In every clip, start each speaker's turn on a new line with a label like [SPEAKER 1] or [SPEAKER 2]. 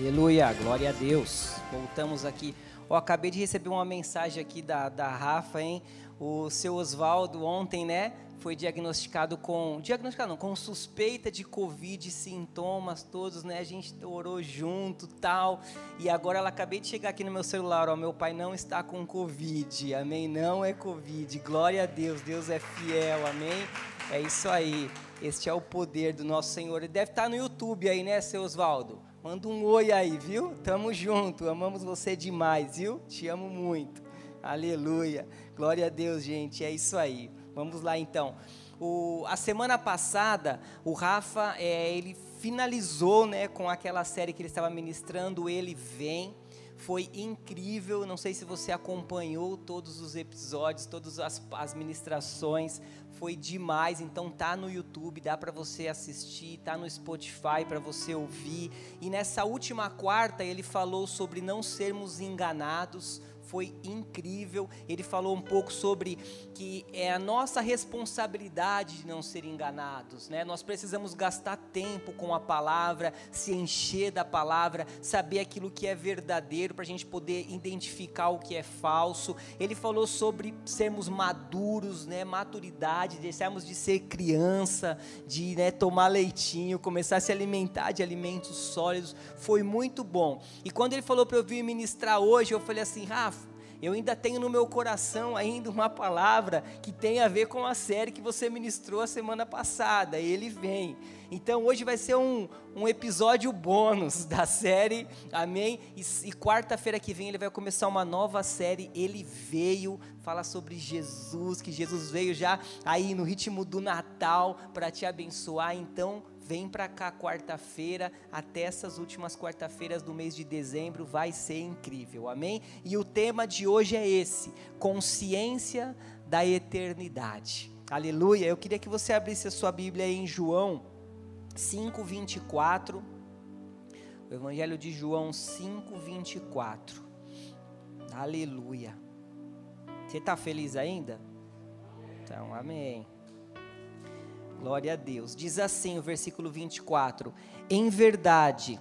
[SPEAKER 1] Aleluia, glória a Deus. Voltamos aqui. Eu acabei de receber uma mensagem aqui da, da Rafa, hein? O seu Oswaldo ontem, né? Foi diagnosticado com. Diagnosticado não, com suspeita de Covid, sintomas todos, né? A gente orou junto tal. E agora ela acabei de chegar aqui no meu celular, ó. Meu pai não está com Covid. Amém? Não é Covid. Glória a Deus. Deus é fiel. Amém? É isso aí. Este é o poder do nosso Senhor. Ele deve estar no YouTube aí, né, seu Oswaldo? Manda um oi aí, viu? Tamo junto, amamos você demais, viu? Te amo muito. Aleluia. Glória a Deus, gente. É isso aí. Vamos lá então. O, a semana passada, o Rafa, é, ele finalizou né, com aquela série que ele estava ministrando, Ele Vem. Foi incrível, não sei se você acompanhou todos os episódios, todas as, as ministrações, foi demais. Então tá no YouTube, dá para você assistir, tá no Spotify para você ouvir. E nessa última quarta ele falou sobre não sermos enganados foi incrível. Ele falou um pouco sobre que é a nossa responsabilidade de não ser enganados, né? Nós precisamos gastar tempo com a palavra, se encher da palavra, saber aquilo que é verdadeiro para a gente poder identificar o que é falso. Ele falou sobre sermos maduros, né? Maturidade, deixarmos de ser criança, de né, tomar leitinho, começar a se alimentar de alimentos sólidos. Foi muito bom. E quando ele falou para eu vir ministrar hoje, eu falei assim, Rafa eu ainda tenho no meu coração ainda uma palavra que tem a ver com a série que você ministrou a semana passada. Ele vem. Então hoje vai ser um, um episódio bônus da série, amém? E, e quarta-feira que vem ele vai começar uma nova série. Ele veio falar sobre Jesus, que Jesus veio já aí no ritmo do Natal para te abençoar. Então Vem para cá quarta-feira, até essas últimas quarta-feiras do mês de dezembro, vai ser incrível, amém? E o tema de hoje é esse: consciência da eternidade. Aleluia. Eu queria que você abrisse a sua Bíblia em João 5:24. O Evangelho de João 5:24. Aleluia. Você está feliz ainda? Então, amém. Glória a Deus. Diz assim o versículo 24: Em verdade,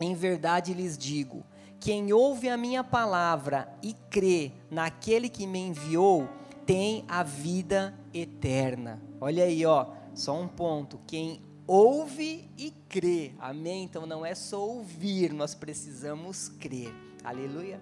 [SPEAKER 1] em verdade lhes digo: quem ouve a minha palavra e crê naquele que me enviou, tem a vida eterna. Olha aí, ó, só um ponto. Quem ouve e crê, amém? Então não é só ouvir, nós precisamos crer. Aleluia.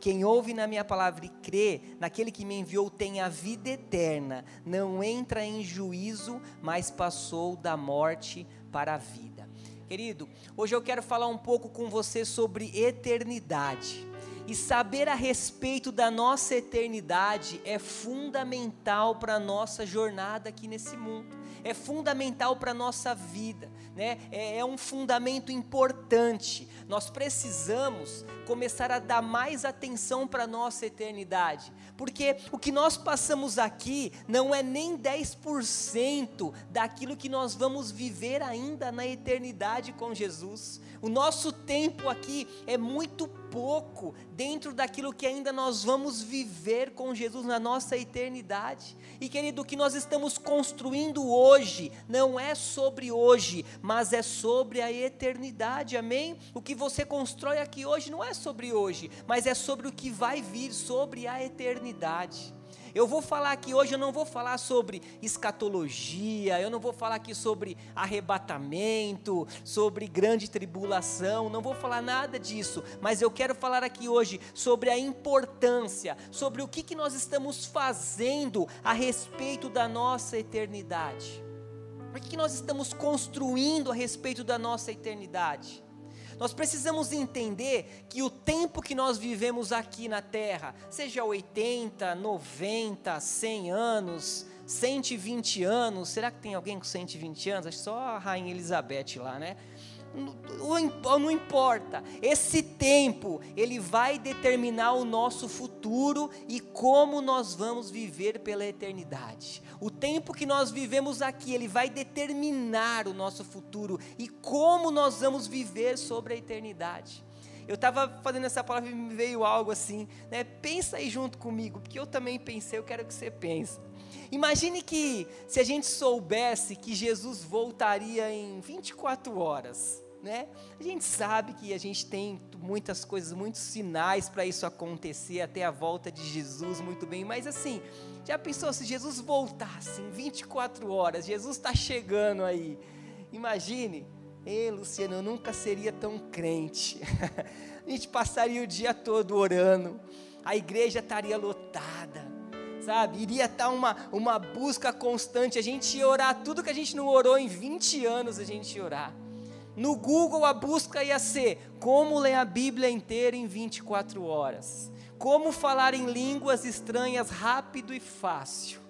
[SPEAKER 1] Quem ouve na minha palavra e crê naquele que me enviou tem a vida eterna, não entra em juízo, mas passou da morte para a vida. Querido, hoje eu quero falar um pouco com você sobre eternidade. E saber a respeito da nossa eternidade é fundamental para a nossa jornada aqui nesse mundo é fundamental para a nossa vida, né? É, é, um fundamento importante. Nós precisamos começar a dar mais atenção para a nossa eternidade, porque o que nós passamos aqui não é nem 10% daquilo que nós vamos viver ainda na eternidade com Jesus. O nosso tempo aqui é muito pouco dentro daquilo que ainda nós vamos viver com Jesus na nossa eternidade. E querido, o que nós estamos construindo hoje não é sobre hoje, mas é sobre a eternidade, amém? O que você constrói aqui hoje não é sobre hoje, mas é sobre o que vai vir, sobre a eternidade. Eu vou falar aqui hoje, eu não vou falar sobre escatologia, eu não vou falar aqui sobre arrebatamento, sobre grande tribulação, não vou falar nada disso, mas eu quero falar aqui hoje sobre a importância, sobre o que, que nós estamos fazendo a respeito da nossa eternidade. O que, que nós estamos construindo a respeito da nossa eternidade? Nós precisamos entender que o tempo que nós vivemos aqui na terra, seja 80, 90, 100 anos, 120 anos, será que tem alguém com 120 anos? Acho só a Rainha Elizabeth lá, né? Não importa, esse tempo, ele vai determinar o nosso futuro e como nós vamos viver pela eternidade. O tempo que nós vivemos aqui, ele vai determinar o nosso futuro e como nós vamos viver sobre a eternidade. Eu estava fazendo essa palavra e me veio algo assim, né? Pensa aí junto comigo, porque eu também pensei, eu quero que você pense. Imagine que se a gente soubesse que Jesus voltaria em 24 horas, né? A gente sabe que a gente tem muitas coisas, muitos sinais para isso acontecer até a volta de Jesus, muito bem, mas assim, já pensou se Jesus voltasse em 24 horas? Jesus está chegando aí. Imagine, ei Luciano, eu nunca seria tão crente. a gente passaria o dia todo orando, a igreja estaria lotada sabe? Iria estar uma, uma busca constante, a gente ia orar tudo que a gente não orou em 20 anos, a gente ia orar. No Google a busca ia ser como ler a Bíblia inteira em 24 horas. Como falar em línguas estranhas rápido e fácil.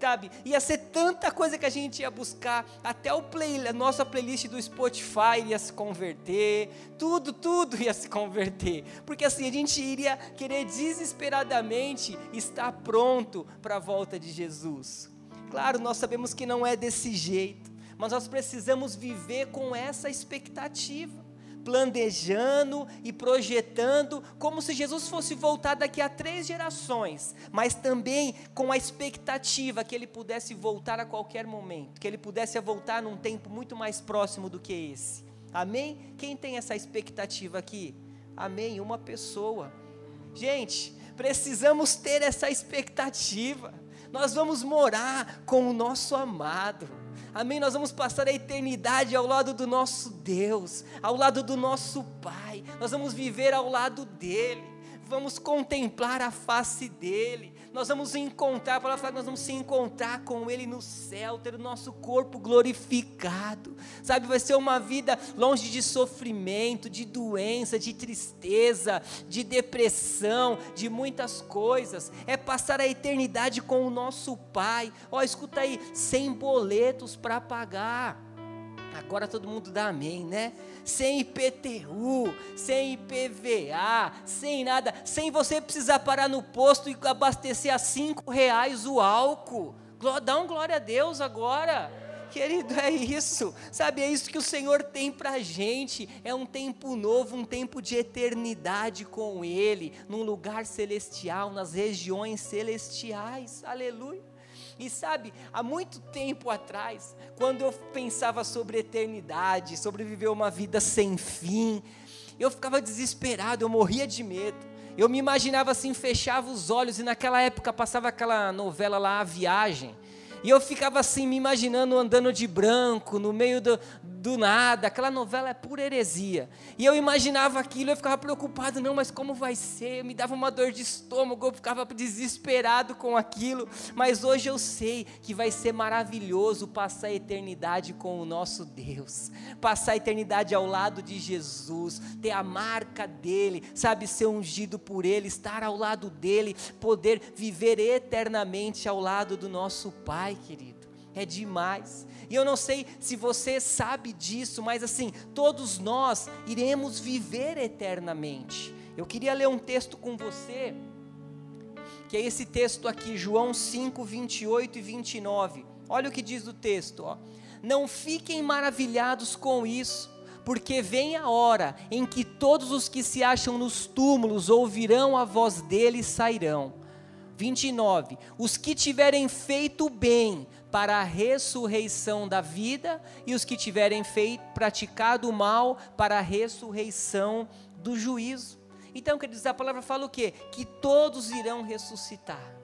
[SPEAKER 1] Sabe? Ia ser tanta coisa que a gente ia buscar, até o play, a nossa playlist do Spotify ia se converter, tudo, tudo ia se converter, porque assim a gente iria querer desesperadamente estar pronto para a volta de Jesus. Claro, nós sabemos que não é desse jeito, mas nós precisamos viver com essa expectativa, planejando e projetando, como se Jesus fosse voltar daqui a três gerações, mas também com a expectativa que ele pudesse voltar a qualquer momento, que ele pudesse voltar num tempo muito mais próximo do que esse. Amém? Quem tem essa expectativa aqui? Amém? Uma pessoa. Gente, precisamos ter essa expectativa. Nós vamos morar com o nosso amado. Amém? Nós vamos passar a eternidade ao lado do nosso Deus, ao lado do nosso Pai. Nós vamos viver ao lado dele. Vamos contemplar a face dele nós vamos encontrar, a palavra fala que nós vamos se encontrar com Ele no céu, ter o nosso corpo glorificado, sabe? Vai ser uma vida longe de sofrimento, de doença, de tristeza, de depressão, de muitas coisas. É passar a eternidade com o nosso Pai. Ó, escuta aí, sem boletos para pagar. Agora todo mundo dá amém, né? sem IPTU, sem IPVA, sem nada, sem você precisar parar no posto e abastecer a cinco reais o álcool. Dá um glória a Deus agora. Querido, é isso, sabe? É isso que o Senhor tem para gente. É um tempo novo, um tempo de eternidade com Ele, num lugar celestial, nas regiões celestiais. Aleluia. E sabe, há muito tempo atrás, quando eu pensava sobre eternidade, sobre viver uma vida sem fim, eu ficava desesperado, eu morria de medo. Eu me imaginava assim, fechava os olhos e naquela época passava aquela novela lá, A Viagem. E eu ficava assim, me imaginando andando de branco, no meio do, do nada. Aquela novela é pura heresia. E eu imaginava aquilo, eu ficava preocupado, não, mas como vai ser? Me dava uma dor de estômago, eu ficava desesperado com aquilo. Mas hoje eu sei que vai ser maravilhoso passar a eternidade com o nosso Deus. Passar a eternidade ao lado de Jesus, ter a marca dele, sabe, ser ungido por ele, estar ao lado dele, poder viver eternamente ao lado do nosso Pai querido. É demais. E eu não sei se você sabe disso, mas assim, todos nós iremos viver eternamente. Eu queria ler um texto com você, que é esse texto aqui, João 5, 28 e 29. Olha o que diz o texto, ó. Não fiquem maravilhados com isso, porque vem a hora em que todos os que se acham nos túmulos ouvirão a voz dele e sairão 29. Os que tiverem feito bem para a ressurreição da vida, e os que tiverem feito, praticado o mal para a ressurreição do juízo. Então, quer dizer, a palavra fala o quê? Que todos irão ressuscitar.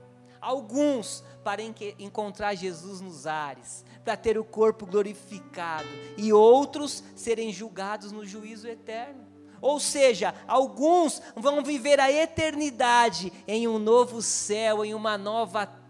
[SPEAKER 1] Alguns para encontrar Jesus nos ares, para ter o corpo glorificado, e outros serem julgados no juízo eterno. Ou seja, alguns vão viver a eternidade em um novo céu, em uma nova terra,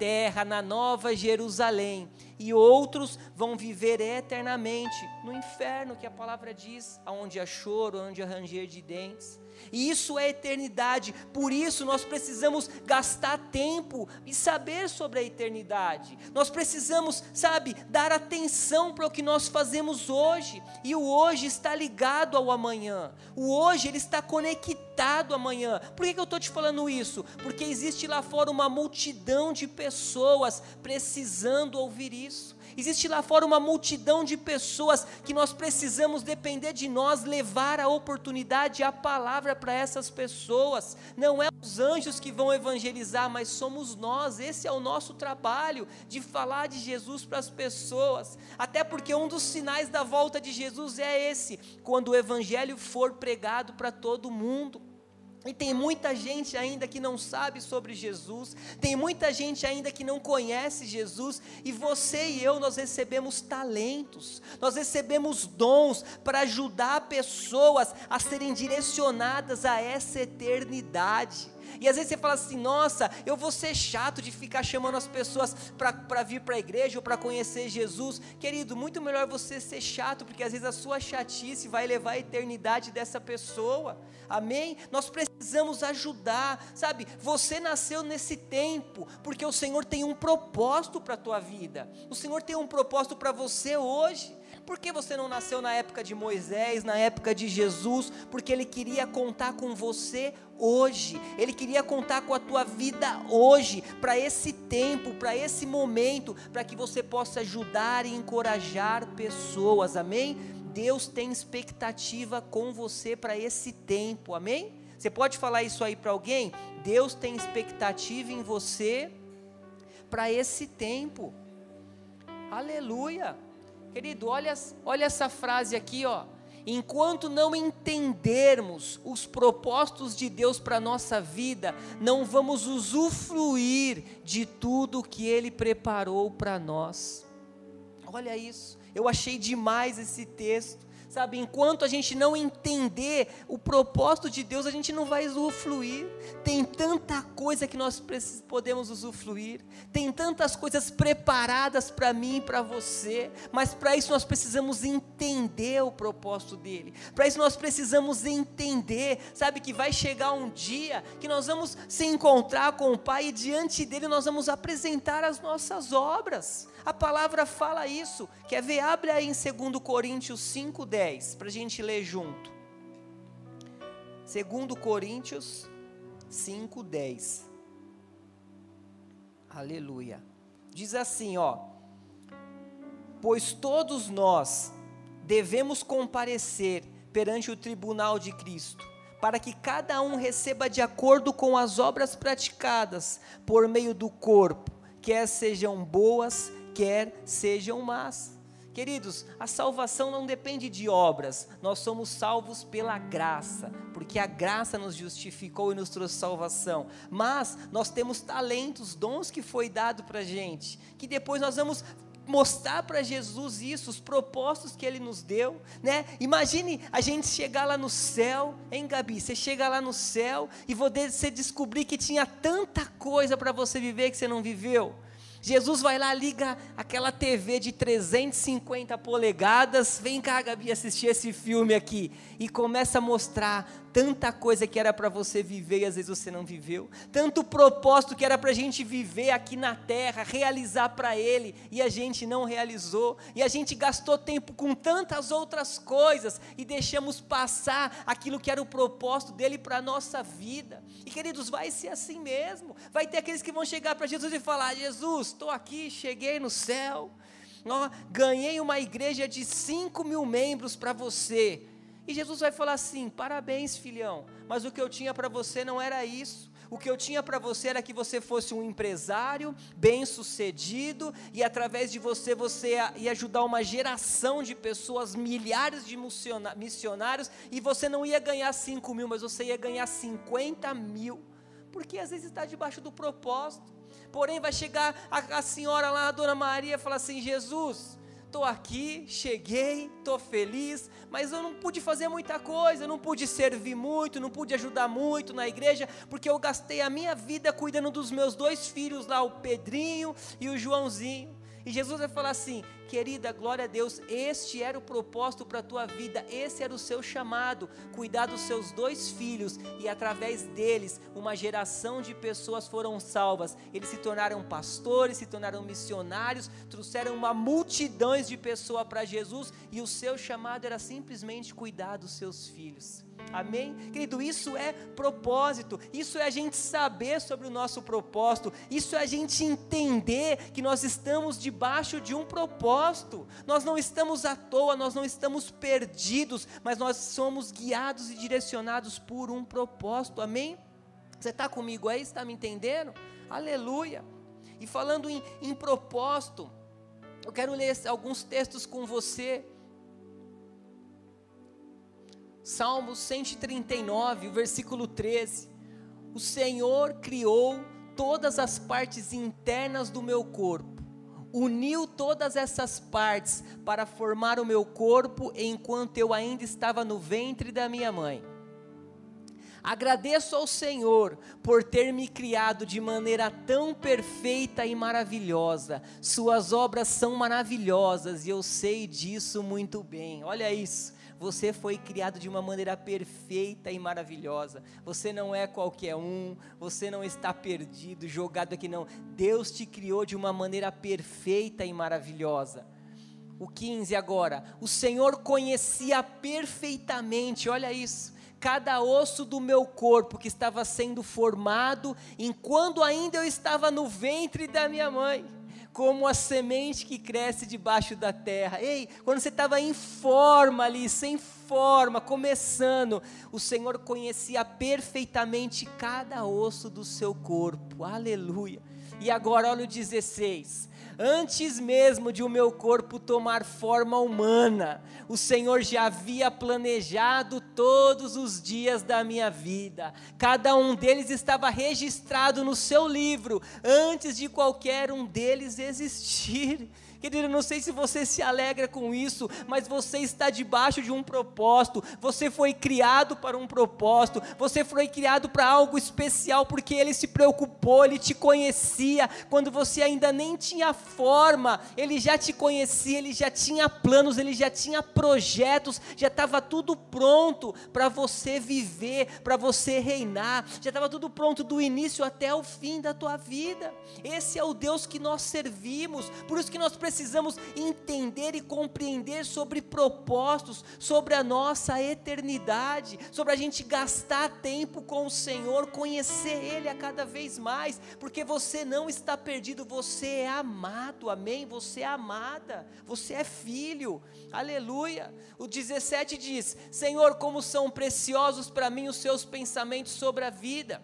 [SPEAKER 1] na nova Jerusalém. E outros vão viver eternamente no inferno, que a palavra diz, aonde há choro, onde há ranger de dentes. E isso é eternidade. Por isso nós precisamos gastar tempo e saber sobre a eternidade. Nós precisamos, sabe, dar atenção para o que nós fazemos hoje. E o hoje está ligado ao amanhã. O hoje ele está conectado amanhã. Por que, que eu estou te falando isso? Porque existe lá fora uma multidão de pessoas precisando ouvir isso Existe lá fora uma multidão de pessoas que nós precisamos depender de nós levar a oportunidade, a palavra para essas pessoas. Não é os anjos que vão evangelizar, mas somos nós. Esse é o nosso trabalho de falar de Jesus para as pessoas. Até porque um dos sinais da volta de Jesus é esse, quando o evangelho for pregado para todo mundo. E tem muita gente ainda que não sabe sobre Jesus, tem muita gente ainda que não conhece Jesus, e você e eu, nós recebemos talentos, nós recebemos dons para ajudar pessoas a serem direcionadas a essa eternidade. E às vezes você fala assim: nossa, eu vou ser chato de ficar chamando as pessoas para vir para a igreja ou para conhecer Jesus. Querido, muito melhor você ser chato, porque às vezes a sua chatice vai levar a eternidade dessa pessoa. Amém? Nós precisamos ajudar, sabe? Você nasceu nesse tempo, porque o Senhor tem um propósito para a tua vida. O Senhor tem um propósito para você hoje. Por que você não nasceu na época de Moisés, na época de Jesus? Porque Ele queria contar com você hoje, Ele queria contar com a tua vida hoje, para esse tempo, para esse momento, para que você possa ajudar e encorajar pessoas, amém? Deus tem expectativa com você para esse tempo, amém? Você pode falar isso aí para alguém? Deus tem expectativa em você para esse tempo, aleluia. Querido, olha, olha essa frase aqui, ó. Enquanto não entendermos os propósitos de Deus para a nossa vida, não vamos usufruir de tudo que Ele preparou para nós. Olha isso, eu achei demais esse texto. Sabe, enquanto a gente não entender o propósito de Deus, a gente não vai usufruir. Tem tanta coisa que nós podemos usufruir, tem tantas coisas preparadas para mim e para você, mas para isso nós precisamos entender o propósito dele. Para isso nós precisamos entender, sabe, que vai chegar um dia que nós vamos se encontrar com o Pai e diante dele nós vamos apresentar as nossas obras. A palavra fala isso. Quer ver? Abre aí em 2 Coríntios 5,10 para a gente ler junto. 2 Coríntios 5,10. Aleluia. Diz assim, ó: Pois todos nós devemos comparecer perante o tribunal de Cristo, para que cada um receba de acordo com as obras praticadas por meio do corpo, quer sejam boas, quer sejam más. Queridos, a salvação não depende de obras, nós somos salvos pela graça, porque a graça nos justificou e nos trouxe salvação. Mas nós temos talentos, dons que foi dado para a gente, que depois nós vamos mostrar para Jesus isso, os propósitos que Ele nos deu, né? Imagine a gente chegar lá no céu, hein, Gabi? Você chega lá no céu e você descobrir que tinha tanta coisa para você viver que você não viveu. Jesus vai lá, liga aquela TV de 350 polegadas, vem cá, Gabi, assistir esse filme aqui, e começa a mostrar tanta coisa que era para você viver e às vezes você não viveu, tanto propósito que era para a gente viver aqui na terra, realizar para Ele, e a gente não realizou, e a gente gastou tempo com tantas outras coisas e deixamos passar aquilo que era o propósito dele para a nossa vida. E queridos, vai ser assim mesmo. Vai ter aqueles que vão chegar para Jesus e falar: Jesus, estou aqui, cheguei no céu. Ó, ganhei uma igreja de 5 mil membros para você. E Jesus vai falar assim: parabéns, filhão, mas o que eu tinha para você não era isso. O que eu tinha para você era que você fosse um empresário bem-sucedido e através de você você ia, ajudar uma geração de pessoas, milhares de missionários, e você não ia ganhar 5 mil, mas você ia ganhar 50 mil, porque às vezes está debaixo do propósito. Porém, vai chegar a, a senhora lá, a dona Maria, e falar assim: Jesus, estou aqui, cheguei, estou feliz, mas eu não pude fazer muita coisa, não pude servir muito, não pude ajudar muito na igreja, porque eu gastei a minha vida cuidando dos meus dois filhos lá, o Pedrinho e o Joãozinho. E Jesus vai falar assim: querida, glória a Deus, este era o propósito para a tua vida, esse era o seu chamado, cuidar dos seus dois filhos, e através deles, uma geração de pessoas foram salvas. Eles se tornaram pastores, se tornaram missionários, trouxeram uma multidão de pessoas para Jesus, e o seu chamado era simplesmente cuidar dos seus filhos. Amém? Querido, isso é propósito, isso é a gente saber sobre o nosso propósito, isso é a gente entender que nós estamos debaixo de um propósito, nós não estamos à toa, nós não estamos perdidos, mas nós somos guiados e direcionados por um propósito, amém? Você está comigo aí? Está me entendendo? Aleluia! E falando em, em propósito, eu quero ler alguns textos com você. Salmos 139, versículo 13. O Senhor criou todas as partes internas do meu corpo, uniu todas essas partes para formar o meu corpo enquanto eu ainda estava no ventre da minha mãe. Agradeço ao Senhor por ter me criado de maneira tão perfeita e maravilhosa. Suas obras são maravilhosas e eu sei disso muito bem. Olha isso. Você foi criado de uma maneira perfeita e maravilhosa. Você não é qualquer um, você não está perdido, jogado aqui, não. Deus te criou de uma maneira perfeita e maravilhosa. O 15 agora. O Senhor conhecia perfeitamente, olha isso cada osso do meu corpo que estava sendo formado, enquanto ainda eu estava no ventre da minha mãe, como a semente que cresce debaixo da terra. Ei, quando você estava em forma ali, sem forma, começando, o Senhor conhecia perfeitamente cada osso do seu corpo. Aleluia. E agora olha o 16 Antes mesmo de o meu corpo tomar forma humana, o Senhor já havia planejado todos os dias da minha vida. Cada um deles estava registrado no seu livro antes de qualquer um deles existir. Querido, não sei se você se alegra com isso, mas você está debaixo de um propósito. Você foi criado para um propósito. Você foi criado para algo especial porque ele se preocupou, ele te conhecia quando você ainda nem tinha forma. Ele já te conhecia, ele já tinha planos, ele já tinha projetos, já estava tudo pronto para você viver, para você reinar. Já estava tudo pronto do início até o fim da tua vida. Esse é o Deus que nós servimos. Por isso que nós precisamos precisamos entender e compreender sobre propósitos, sobre a nossa eternidade, sobre a gente gastar tempo com o Senhor, conhecer Ele a cada vez mais, porque você não está perdido, você é amado, amém? Você é amada, você é filho, aleluia. O 17 diz: Senhor, como são preciosos para mim os seus pensamentos sobre a vida.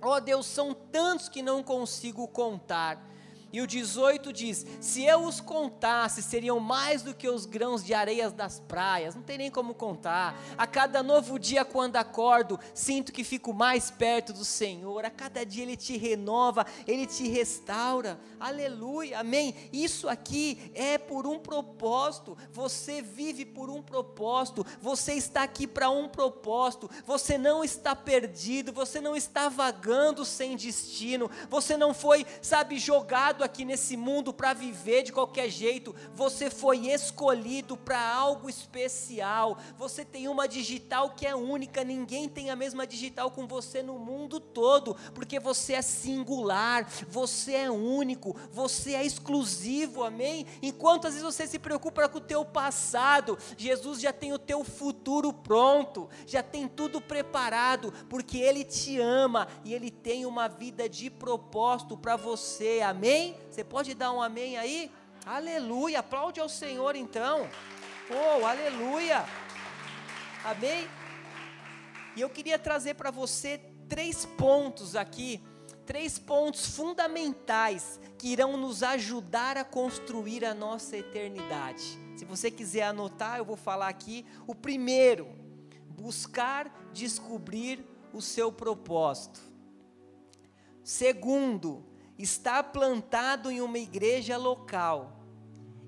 [SPEAKER 1] Ó oh, Deus, são tantos que não consigo contar. E o 18 diz: Se eu os contasse, seriam mais do que os grãos de areias das praias. Não tem nem como contar. A cada novo dia, quando acordo, sinto que fico mais perto do Senhor. A cada dia Ele te renova, Ele te restaura. Aleluia, amém. Isso aqui é por um propósito. Você vive por um propósito. Você está aqui para um propósito. Você não está perdido. Você não está vagando sem destino. Você não foi, sabe, jogado aqui nesse mundo para viver de qualquer jeito, você foi escolhido para algo especial. Você tem uma digital que é única, ninguém tem a mesma digital com você no mundo todo, porque você é singular, você é único, você é exclusivo, amém? Enquanto às vezes você se preocupa com o teu passado, Jesus já tem o teu futuro pronto, já tem tudo preparado, porque Ele te ama e Ele tem uma vida de propósito para você, amém? Você pode dar um amém aí? Aleluia, aplaude ao Senhor então. Oh, aleluia. Amém? E eu queria trazer para você três pontos aqui, três pontos fundamentais que irão nos ajudar a construir a nossa eternidade. Se você quiser anotar, eu vou falar aqui. O primeiro, buscar descobrir o seu propósito. Segundo, está plantado em uma igreja local.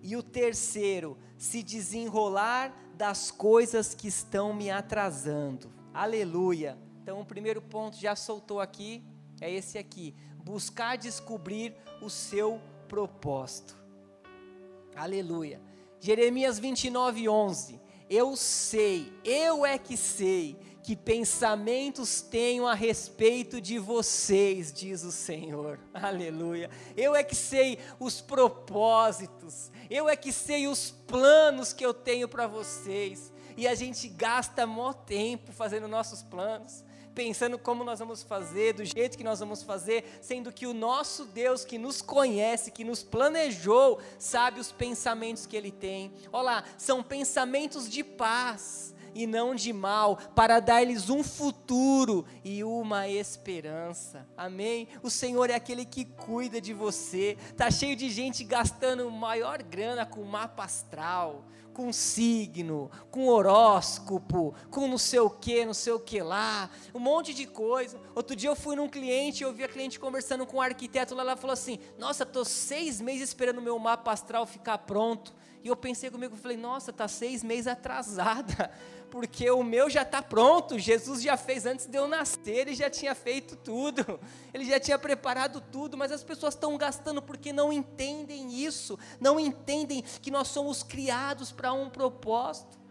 [SPEAKER 1] E o terceiro, se desenrolar das coisas que estão me atrasando. Aleluia. Então, o primeiro ponto já soltou aqui, é esse aqui: buscar descobrir o seu propósito. Aleluia. Jeremias 29, 11. Eu sei, eu é que sei que pensamentos tenho a respeito de vocês, diz o Senhor. Aleluia. Eu é que sei os propósitos, eu é que sei os planos que eu tenho para vocês. e a gente gasta mó tempo fazendo nossos planos, pensando como nós vamos fazer, do jeito que nós vamos fazer, sendo que o nosso Deus que nos conhece, que nos planejou, sabe os pensamentos que ele tem. Olha lá, são pensamentos de paz e não de mal, para dar-lhes um futuro e uma esperança. Amém? O Senhor é aquele que cuida de você. Tá cheio de gente gastando maior grana com mapa astral, com signo, com horóscopo, com não sei o que, não sei o que lá, um monte de coisa. Outro dia eu fui num cliente, eu vi a cliente conversando com um arquiteto lá, ela falou assim: Nossa, tô seis meses esperando o meu mapa astral ficar pronto. E eu pensei comigo, falei, nossa, tá seis meses atrasada porque o meu já está pronto. Jesus já fez antes de eu nascer, ele já tinha feito tudo, ele já tinha preparado tudo, mas as pessoas estão gastando porque não entendem isso, não entendem que nós somos criados para um propósito.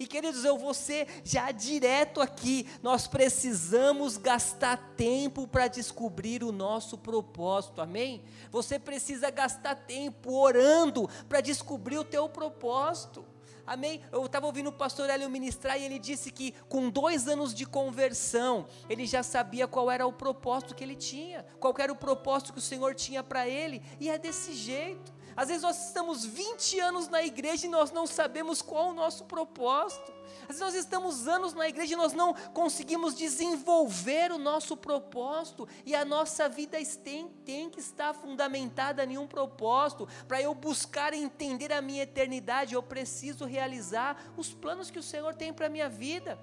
[SPEAKER 1] E queridos, eu vou ser já direto aqui. Nós precisamos gastar tempo para descobrir o nosso propósito, amém? Você precisa gastar tempo orando para descobrir o teu propósito. Amém? Eu estava ouvindo o pastor Hélio ministrar e ele disse que com dois anos de conversão, ele já sabia qual era o propósito que ele tinha, qual era o propósito que o Senhor tinha para ele, e é desse jeito. Às vezes nós estamos 20 anos na igreja e nós não sabemos qual o nosso propósito. Às vezes nós estamos anos na igreja e nós não conseguimos desenvolver o nosso propósito. E a nossa vida tem, tem que estar fundamentada em um propósito. Para eu buscar entender a minha eternidade, eu preciso realizar os planos que o Senhor tem para a minha vida.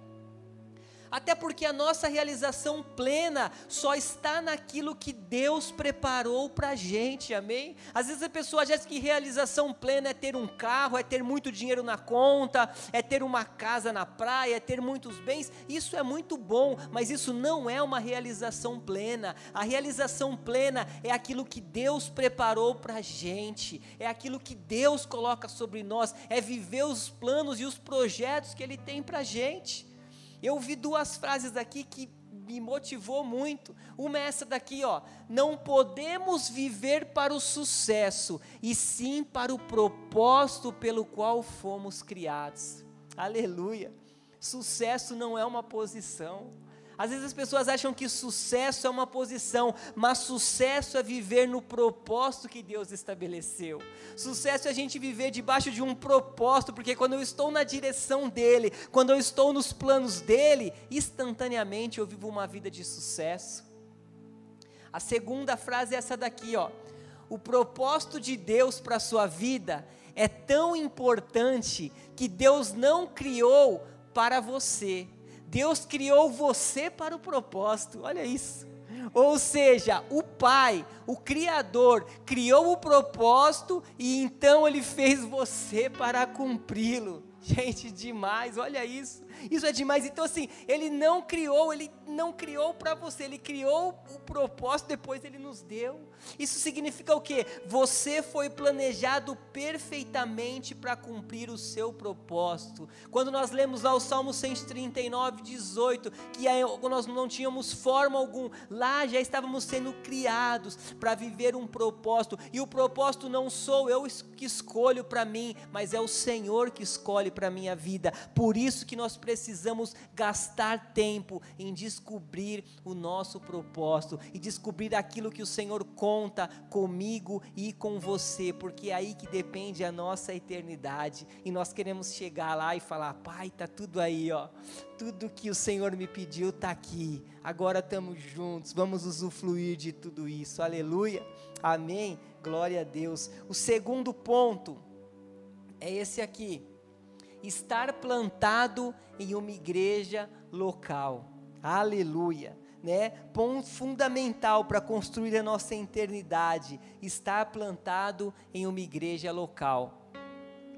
[SPEAKER 1] Até porque a nossa realização plena só está naquilo que Deus preparou para a gente, amém? Às vezes a pessoa acha que realização plena é ter um carro, é ter muito dinheiro na conta, é ter uma casa na praia, é ter muitos bens. Isso é muito bom, mas isso não é uma realização plena. A realização plena é aquilo que Deus preparou para a gente, é aquilo que Deus coloca sobre nós, é viver os planos e os projetos que Ele tem para a gente. Eu vi duas frases aqui que me motivou muito. Uma é essa daqui, ó: não podemos viver para o sucesso, e sim para o propósito pelo qual fomos criados. Aleluia. Sucesso não é uma posição. Às vezes as pessoas acham que sucesso é uma posição, mas sucesso é viver no propósito que Deus estabeleceu. Sucesso é a gente viver debaixo de um propósito, porque quando eu estou na direção dele, quando eu estou nos planos dele, instantaneamente eu vivo uma vida de sucesso. A segunda frase é essa daqui, ó. O propósito de Deus para a sua vida é tão importante que Deus não criou para você, Deus criou você para o propósito, olha isso. Ou seja, o Pai, o Criador, criou o propósito e então ele fez você para cumpri-lo. Gente, demais, olha isso. Isso é demais. Então, assim, ele não criou, ele não criou para você, ele criou o propósito, depois ele nos deu. Isso significa o quê? Você foi planejado perfeitamente para cumprir o seu propósito. Quando nós lemos lá o Salmo 139, 18, que nós não tínhamos forma alguma, lá já estávamos sendo criados para viver um propósito, e o propósito não sou eu que escolho para mim, mas é o Senhor que escolhe para a minha vida. Por isso que nós precisamos gastar tempo em descobrir o nosso propósito e descobrir aquilo que o Senhor conta comigo e com você, porque é aí que depende a nossa eternidade. E nós queremos chegar lá e falar: Pai, tá tudo aí, ó. Tudo que o Senhor me pediu está aqui. Agora estamos juntos, vamos usufruir de tudo isso. Aleluia. Amém. Glória a Deus. O segundo ponto é esse aqui estar plantado em uma igreja local. Aleluia. Né? Ponto fundamental para construir a nossa eternidade, estar plantado em uma igreja local.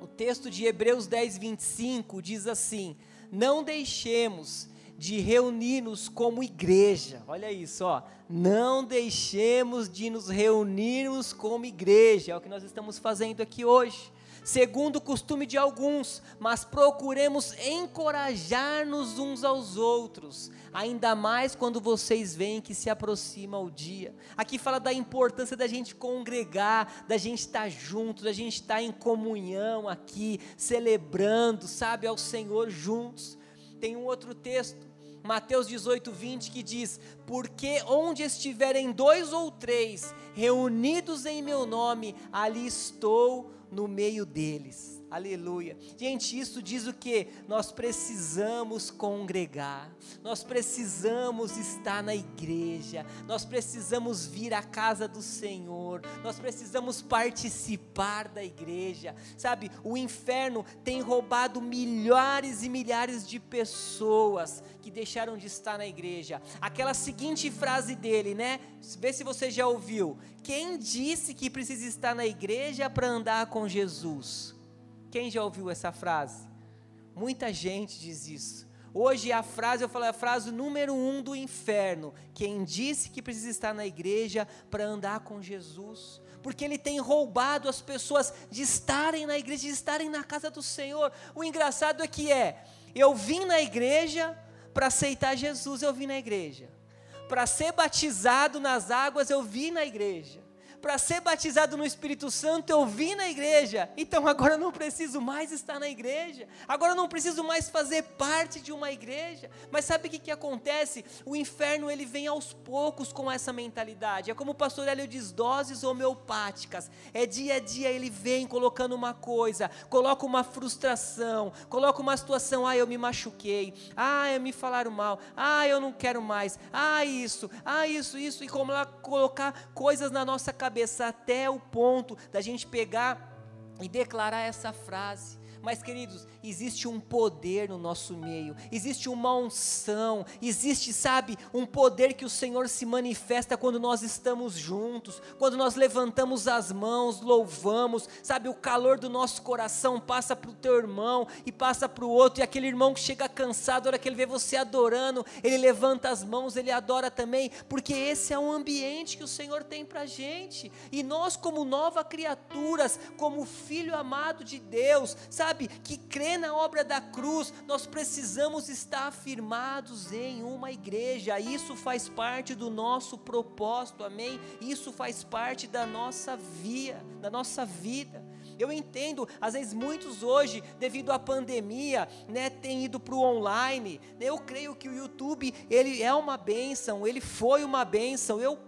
[SPEAKER 1] O texto de Hebreus 10, 25 diz assim: Não deixemos de reunir-nos como igreja. Olha isso, ó. Não deixemos de nos reunirmos como igreja. É o que nós estamos fazendo aqui hoje segundo o costume de alguns, mas procuremos encorajar-nos uns aos outros, ainda mais quando vocês veem que se aproxima o dia. Aqui fala da importância da gente congregar, da gente estar junto, da gente estar em comunhão aqui, celebrando, sabe, ao Senhor juntos. Tem um outro texto Mateus 18, 20, que diz: Porque onde estiverem dois ou três reunidos em meu nome, ali estou no meio deles. Aleluia. Gente, isso diz o que? Nós precisamos congregar, nós precisamos estar na igreja, nós precisamos vir à casa do Senhor, nós precisamos participar da igreja. Sabe, o inferno tem roubado milhares e milhares de pessoas que deixaram de estar na igreja. Aquela seguinte frase dele, né? Vê se você já ouviu. Quem disse que precisa estar na igreja para andar com Jesus? Quem já ouviu essa frase? Muita gente diz isso. Hoje a frase, eu falo, é a frase número um do inferno. Quem disse que precisa estar na igreja para andar com Jesus? Porque ele tem roubado as pessoas de estarem na igreja, de estarem na casa do Senhor. O engraçado é que é, eu vim na igreja para aceitar Jesus, eu vim na igreja. Para ser batizado nas águas, eu vim na igreja para ser batizado no Espírito Santo, eu vim na igreja. Então agora eu não preciso mais estar na igreja. Agora eu não preciso mais fazer parte de uma igreja. Mas sabe o que, que acontece? O inferno ele vem aos poucos com essa mentalidade. É como o pastor Hélio diz, doses homeopáticas. É dia a dia ele vem colocando uma coisa, coloca uma frustração, coloca uma situação, ah, eu me machuquei, ah, eu me falaram mal, ah, eu não quero mais, ah, isso, ah, isso, isso, e como lá colocar coisas na nossa cabeça cabeça até o ponto da gente pegar e declarar essa frase. Mas, queridos, existe um poder no nosso meio, existe uma unção, existe, sabe, um poder que o Senhor se manifesta quando nós estamos juntos, quando nós levantamos as mãos, louvamos, sabe, o calor do nosso coração passa para o teu irmão e passa para o outro, e aquele irmão que chega cansado, a hora que ele vê você adorando, ele levanta as mãos, ele adora também, porque esse é um ambiente que o Senhor tem para a gente, e nós, como nova criaturas, como filho amado de Deus, sabe, que crê crê na obra da cruz, nós precisamos estar afirmados em uma igreja. Isso faz parte do nosso propósito, amém? Isso faz parte da nossa via, da nossa vida. Eu entendo, às vezes muitos hoje, devido à pandemia, né, têm ido para o online. Eu creio que o YouTube, ele é uma bênção, ele foi uma bênção. Eu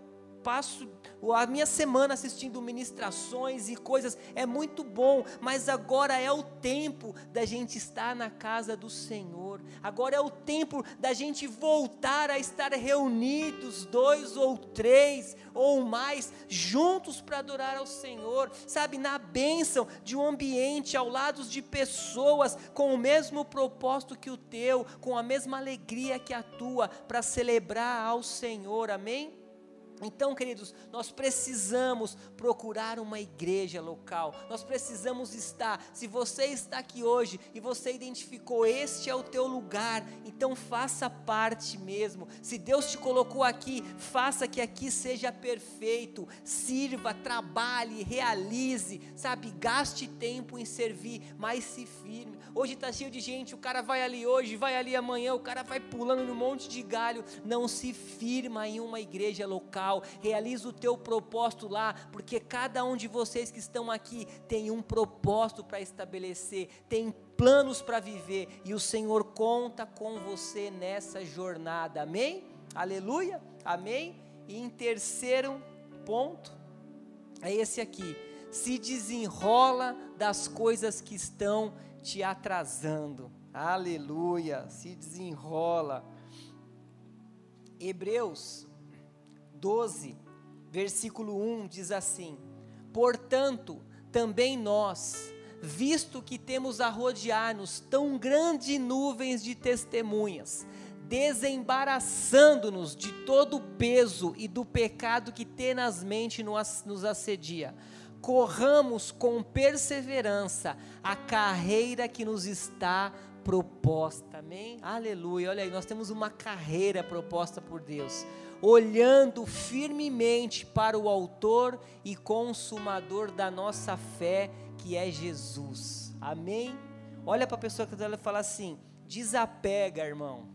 [SPEAKER 1] passo a minha semana assistindo ministrações e coisas, é muito bom, mas agora é o tempo da gente estar na casa do Senhor, agora é o tempo da gente voltar a estar reunidos, dois ou três ou mais, juntos para adorar ao Senhor, sabe, na bênção de um ambiente ao lado de pessoas com o mesmo propósito que o teu, com a mesma alegria que a tua, para celebrar ao Senhor, amém? Então, queridos, nós precisamos procurar uma igreja local. Nós precisamos estar. Se você está aqui hoje e você identificou este é o teu lugar, então faça parte mesmo. Se Deus te colocou aqui, faça que aqui seja perfeito. Sirva, trabalhe, realize, sabe? Gaste tempo em servir, mas se firme. Hoje está cheio de gente, o cara vai ali hoje, vai ali amanhã, o cara vai pulando num monte de galho. Não se firma em uma igreja local realiza o teu propósito lá, porque cada um de vocês que estão aqui tem um propósito para estabelecer, tem planos para viver e o Senhor conta com você nessa jornada. Amém? Aleluia? Amém? E em terceiro ponto, é esse aqui. Se desenrola das coisas que estão te atrasando. Aleluia, se desenrola. Hebreus 12, versículo 1 diz assim: Portanto, também nós, visto que temos a rodear-nos tão grandes nuvens de testemunhas, desembaraçando-nos de todo o peso e do pecado que tenazmente nos assedia, corramos com perseverança a carreira que nos está proposta, amém? Aleluia, olha aí, nós temos uma carreira proposta por Deus olhando firmemente para o Autor e Consumador da nossa fé, que é Jesus. Amém? Olha para a pessoa que está e fala assim: desapega, irmão.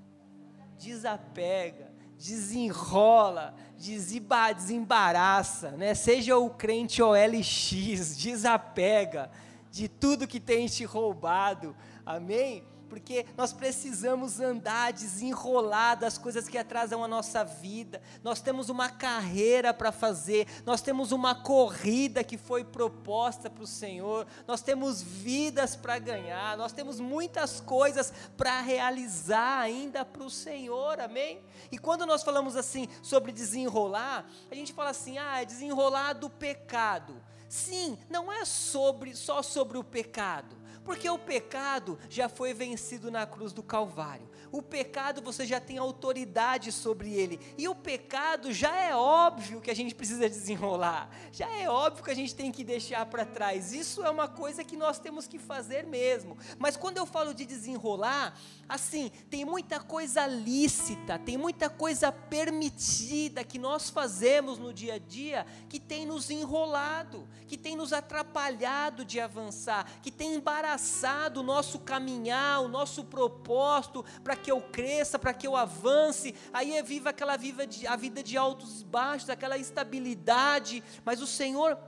[SPEAKER 1] Desapega, desenrola, desembaraça, né? Seja o crente OLX, desapega de tudo que tem te roubado. Amém? Porque nós precisamos andar desenrolar das coisas que atrasam a nossa vida. Nós temos uma carreira para fazer, nós temos uma corrida que foi proposta para o Senhor, nós temos vidas para ganhar, nós temos muitas coisas para realizar ainda para o Senhor, amém? E quando nós falamos assim sobre desenrolar, a gente fala assim, ah, é desenrolar do pecado. Sim, não é sobre só sobre o pecado porque o pecado já foi vencido na cruz do Calvário. O pecado você já tem autoridade sobre ele. E o pecado já é óbvio que a gente precisa desenrolar. Já é óbvio que a gente tem que deixar para trás. Isso é uma coisa que nós temos que fazer mesmo. Mas quando eu falo de desenrolar, assim, tem muita coisa lícita, tem muita coisa permitida que nós fazemos no dia a dia que tem nos enrolado, que tem nos atrapalhado de avançar, que tem embaraçado traçado o nosso caminhar, o nosso propósito, para que eu cresça, para que eu avance. Aí é viva aquela viva de, a vida de altos e baixos, aquela instabilidade. Mas o Senhor,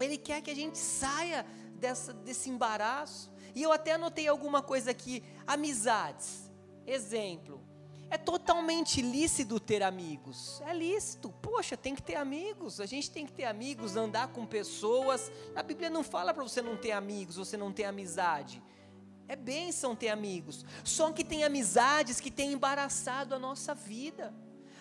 [SPEAKER 1] Ele quer que a gente saia dessa, desse embaraço. E eu até anotei alguma coisa aqui: amizades. Exemplo. É totalmente lícito ter amigos. É lícito. Poxa, tem que ter amigos. A gente tem que ter amigos, andar com pessoas. A Bíblia não fala para você não ter amigos, você não ter amizade. É bênção ter amigos. Só que tem amizades que têm embaraçado a nossa vida.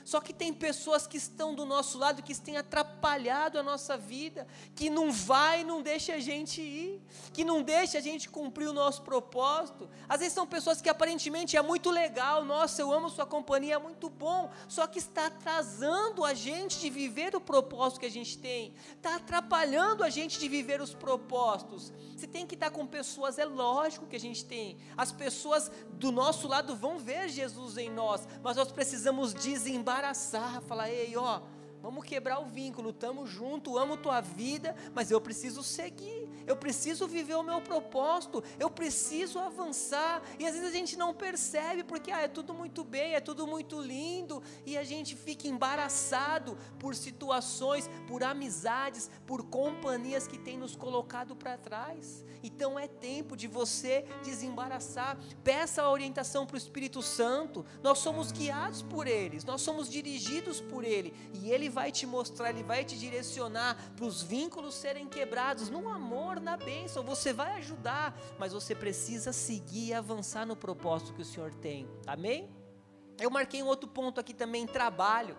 [SPEAKER 1] Só que tem pessoas que estão do nosso lado que têm atrapalhado a nossa vida, que não vai não deixa a gente ir, que não deixa a gente cumprir o nosso propósito. Às vezes são pessoas que aparentemente é muito legal, nossa, eu amo sua companhia, é muito bom, só que está atrasando a gente de viver o propósito que a gente tem, está atrapalhando a gente de viver os propósitos. Você tem que estar com pessoas, é lógico que a gente tem. As pessoas do nosso lado vão ver Jesus em nós, mas nós precisamos desembarcar embaraçar, falar: ei, ó, vamos quebrar o vínculo, estamos juntos, amo tua vida, mas eu preciso seguir, eu preciso viver o meu propósito, eu preciso avançar. E às vezes a gente não percebe, porque ah, é tudo muito bem, é tudo muito lindo, e a gente fica embaraçado por situações, por amizades, por companhias que têm nos colocado para trás. Então é tempo de você desembaraçar. Peça a orientação para o Espírito Santo. Nós somos guiados por eles, nós somos dirigidos por ele. E ele vai te mostrar, ele vai te direcionar para os vínculos serem quebrados. No amor, na bênção. Você vai ajudar, mas você precisa seguir e avançar no propósito que o Senhor tem. Amém? Eu marquei um outro ponto aqui também: trabalho.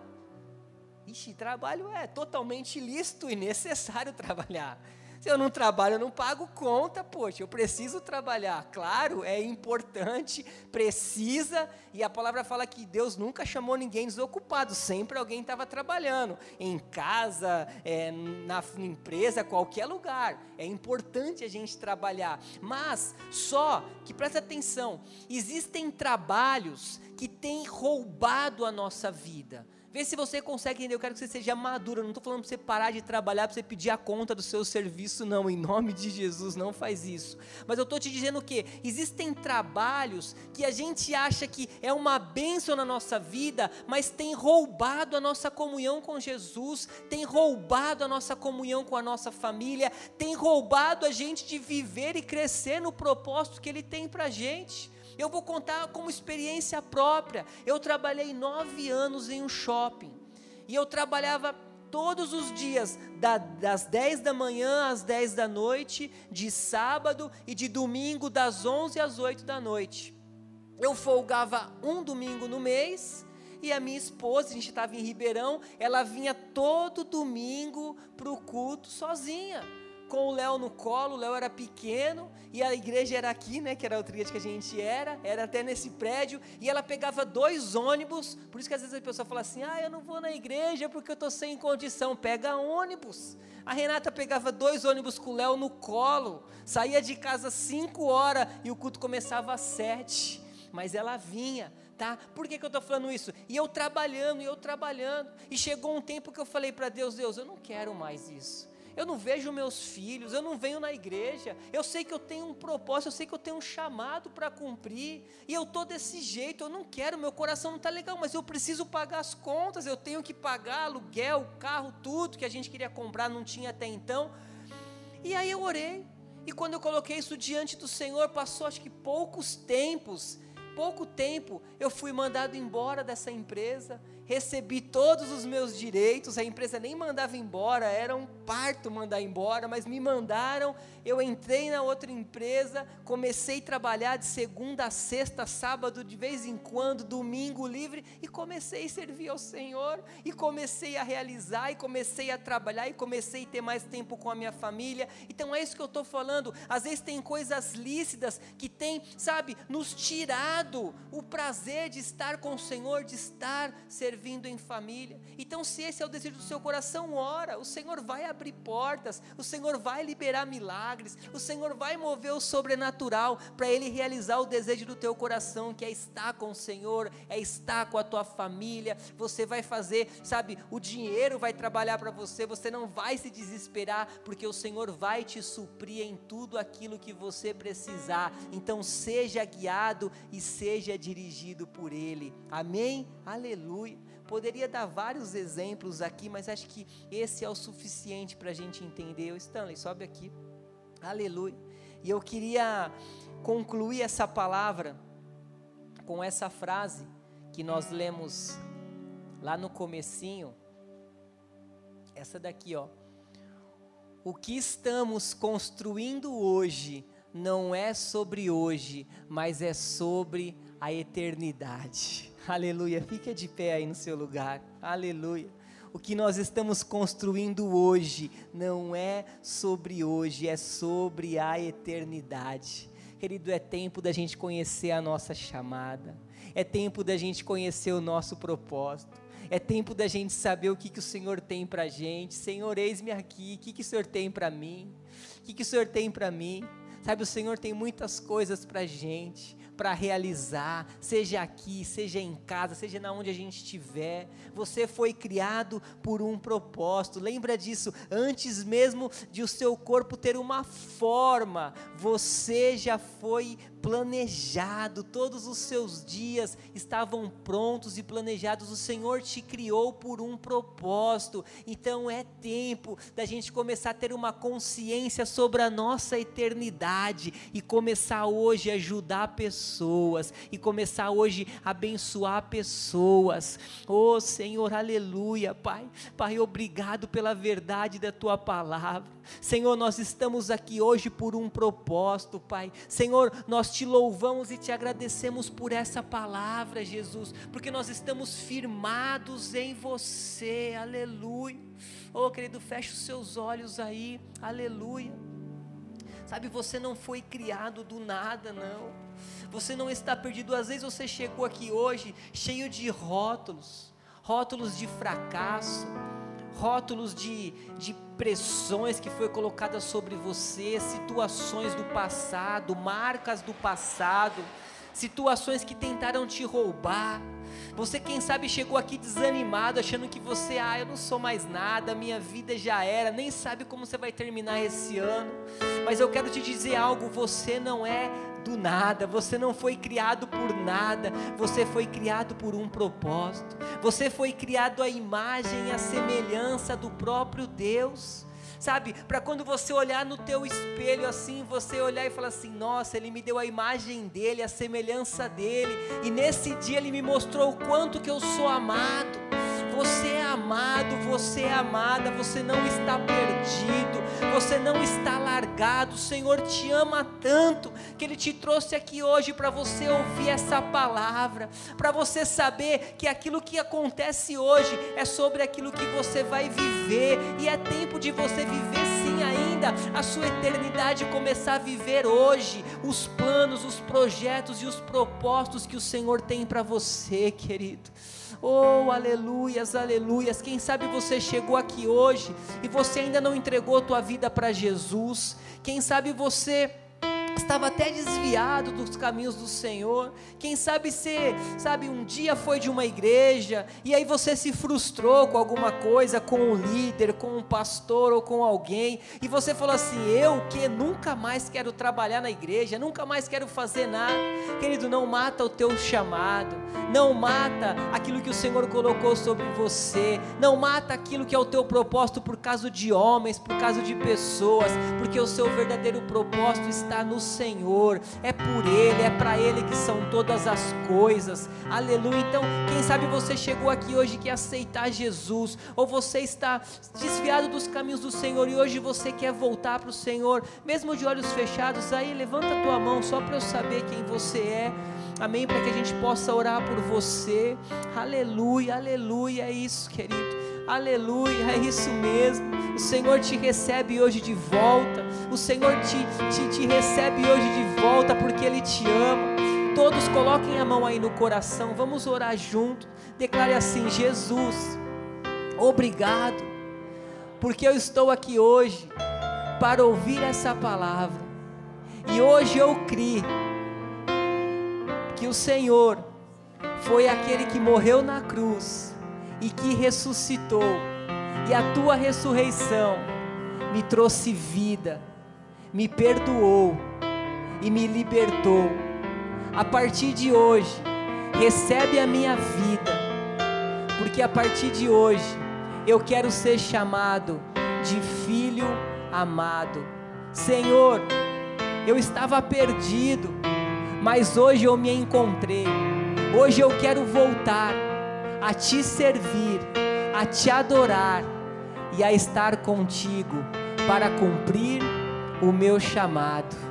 [SPEAKER 1] Ixi, trabalho é totalmente lícito e necessário trabalhar. Se eu não trabalho, eu não pago conta, poxa, eu preciso trabalhar. Claro, é importante, precisa, e a palavra fala que Deus nunca chamou ninguém desocupado, sempre alguém estava trabalhando, em casa, é, na empresa, qualquer lugar. É importante a gente trabalhar, mas só que presta atenção: existem trabalhos que têm roubado a nossa vida. Vê se você consegue entender. Eu quero que você seja maduro. Não estou falando para você parar de trabalhar, para você pedir a conta do seu serviço, não. Em nome de Jesus, não faz isso. Mas eu estou te dizendo o que? Existem trabalhos que a gente acha que é uma bênção na nossa vida, mas tem roubado a nossa comunhão com Jesus, tem roubado a nossa comunhão com a nossa família, tem roubado a gente de viver e crescer no propósito que Ele tem para a gente. Eu vou contar como experiência própria. Eu trabalhei nove anos em um shopping. E eu trabalhava todos os dias, das 10 da manhã às 10 da noite, de sábado e de domingo, das 11 às 8 da noite. Eu folgava um domingo no mês e a minha esposa, a gente estava em Ribeirão, ela vinha todo domingo para o culto sozinha com o Léo no colo, o Léo era pequeno, e a igreja era aqui, né, que era outra igreja que a gente era, era até nesse prédio, e ela pegava dois ônibus, por isso que às vezes a pessoa fala assim, ah, eu não vou na igreja porque eu estou sem condição, pega ônibus. A Renata pegava dois ônibus com o Léo no colo, saía de casa cinco horas, e o culto começava às sete, mas ela vinha, tá? Por que, que eu estou falando isso? E eu trabalhando, e eu trabalhando, e chegou um tempo que eu falei para Deus, Deus, eu não quero mais isso, eu não vejo meus filhos, eu não venho na igreja. Eu sei que eu tenho um propósito, eu sei que eu tenho um chamado para cumprir. E eu tô desse jeito, eu não quero, meu coração não está legal, mas eu preciso pagar as contas, eu tenho que pagar aluguel, carro, tudo que a gente queria comprar, não tinha até então. E aí eu orei. E quando eu coloquei isso diante do Senhor, passou acho que poucos tempos, pouco tempo, eu fui mandado embora dessa empresa recebi todos os meus direitos, a empresa nem mandava embora, era um parto mandar embora, mas me mandaram, eu entrei na outra empresa, comecei a trabalhar de segunda a sexta, sábado de vez em quando, domingo livre, e comecei a servir ao Senhor, e comecei a realizar, e comecei a trabalhar, e comecei a ter mais tempo com a minha família, então é isso que eu estou falando, às vezes tem coisas lícitas que tem, sabe, nos tirado o prazer de estar com o Senhor, de estar servindo servindo em família. Então, se esse é o desejo do seu coração, ora, o Senhor vai abrir portas, o Senhor vai liberar milagres, o Senhor vai mover o sobrenatural para Ele realizar o desejo do teu coração, que é estar com o Senhor, é estar com a tua família. Você vai fazer, sabe, o dinheiro vai trabalhar para você, você não vai se desesperar, porque o Senhor vai te suprir em tudo aquilo que você precisar. Então, seja guiado e seja dirigido por Ele. Amém? Aleluia. Poderia dar vários exemplos aqui, mas acho que esse é o suficiente para a gente entender. O Stanley, sobe aqui. Aleluia. E eu queria concluir essa palavra com essa frase que nós lemos lá no comecinho. Essa daqui, ó. O que estamos construindo hoje não é sobre hoje, mas é sobre a eternidade. Aleluia. Fica de pé aí no seu lugar. Aleluia. O que nós estamos construindo hoje não é sobre hoje, é sobre a eternidade. Querido, é tempo da gente conhecer a nossa chamada. É tempo da gente conhecer o nosso propósito. É tempo da gente saber o que, que o Senhor tem para gente. Senhor, eis-me aqui. O que, que o Senhor tem para mim? O que, que o Senhor tem para mim? Sabe, o Senhor tem muitas coisas para gente para realizar, seja aqui, seja em casa, seja na onde a gente estiver. Você foi criado por um propósito. Lembra disso? Antes mesmo de o seu corpo ter uma forma, você já foi planejado, todos os seus dias estavam prontos e planejados. O Senhor te criou por um propósito. Então é tempo da gente começar a ter uma consciência sobre a nossa eternidade e começar hoje a ajudar pessoas e começar hoje a abençoar pessoas. Oh Senhor, aleluia, Pai. Pai, obrigado pela verdade da tua palavra. Senhor, nós estamos aqui hoje por um propósito, Pai. Senhor, nós te louvamos e te agradecemos por essa palavra, Jesus, porque nós estamos firmados em você. Aleluia. Oh, querido, feche os seus olhos aí. Aleluia. Sabe, você não foi criado do nada, não. Você não está perdido. Às vezes você chegou aqui hoje cheio de rótulos, rótulos de fracasso, rótulos de, de pressões que foi colocada sobre você, situações do passado, marcas do passado, situações que tentaram te roubar. Você, quem sabe, chegou aqui desanimado, achando que você, ah, eu não sou mais nada, minha vida já era, nem sabe como você vai terminar esse ano. Mas eu quero te dizer algo: você não é do nada, você não foi criado por nada, você foi criado por um propósito, você foi criado à imagem e à semelhança do próprio Deus sabe? Para quando você olhar no teu espelho assim, você olhar e falar assim: "Nossa, ele me deu a imagem dele, a semelhança dele, e nesse dia ele me mostrou o quanto que eu sou amado". Você é amado, você é amada, você não está perdido, você não está largado. O Senhor te ama tanto que Ele te trouxe aqui hoje para você ouvir essa palavra, para você saber que aquilo que acontece hoje é sobre aquilo que você vai viver, e é tempo de você viver sim ainda a sua eternidade começar a viver hoje os planos, os projetos e os propósitos que o Senhor tem para você, querido. Oh, aleluias, aleluias. Quem sabe você chegou aqui hoje e você ainda não entregou tua vida para Jesus. Quem sabe você estava até desviado dos caminhos do Senhor. Quem sabe você, sabe, um dia foi de uma igreja e aí você se frustrou com alguma coisa, com um líder, com um pastor ou com alguém, e você falou assim: "Eu que nunca mais quero trabalhar na igreja, nunca mais quero fazer nada". Querido, não mata o teu chamado, não mata aquilo que o Senhor colocou sobre você, não mata aquilo que é o teu propósito por causa de homens, por causa de pessoas, porque o seu verdadeiro propósito está no Senhor, é por Ele, é para Ele que são todas as coisas, aleluia. Então, quem sabe você chegou aqui hoje que aceitar Jesus, ou você está desviado dos caminhos do Senhor e hoje você quer voltar para o Senhor, mesmo de olhos fechados, aí levanta a tua mão só para eu saber quem você é. Amém? Para que a gente possa orar por você. Aleluia, aleluia. É isso, querido. Aleluia, é isso mesmo. O Senhor te recebe hoje de volta. O Senhor te, te, te recebe hoje de volta porque Ele te ama. Todos coloquem a mão aí no coração. Vamos orar junto. Declare assim: Jesus, obrigado, porque eu estou aqui hoje para ouvir essa palavra. E hoje eu criei que o Senhor foi aquele que morreu na cruz e que ressuscitou, e a tua ressurreição me trouxe vida, me perdoou e me libertou. A partir de hoje, recebe a minha vida, porque a partir de hoje eu quero ser chamado de filho amado. Senhor, eu estava perdido mas hoje eu me encontrei. Hoje eu quero voltar a te servir, a te adorar e a estar contigo para cumprir o meu chamado.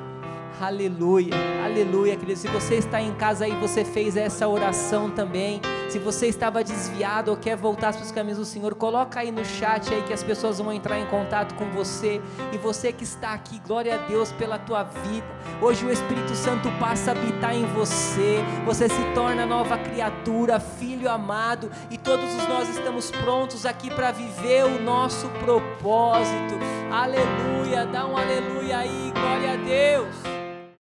[SPEAKER 1] Aleluia, aleluia, querido. Se você está em casa e você fez essa oração também, se você estava desviado ou quer voltar para os caminhos do Senhor, coloca aí no chat aí que as pessoas vão entrar em contato com você. E você que está aqui, glória a Deus pela tua vida. Hoje o Espírito Santo passa a habitar em você. Você se torna nova criatura, filho amado, e todos nós estamos prontos aqui para viver o nosso propósito. Aleluia, dá um aleluia aí, glória a Deus.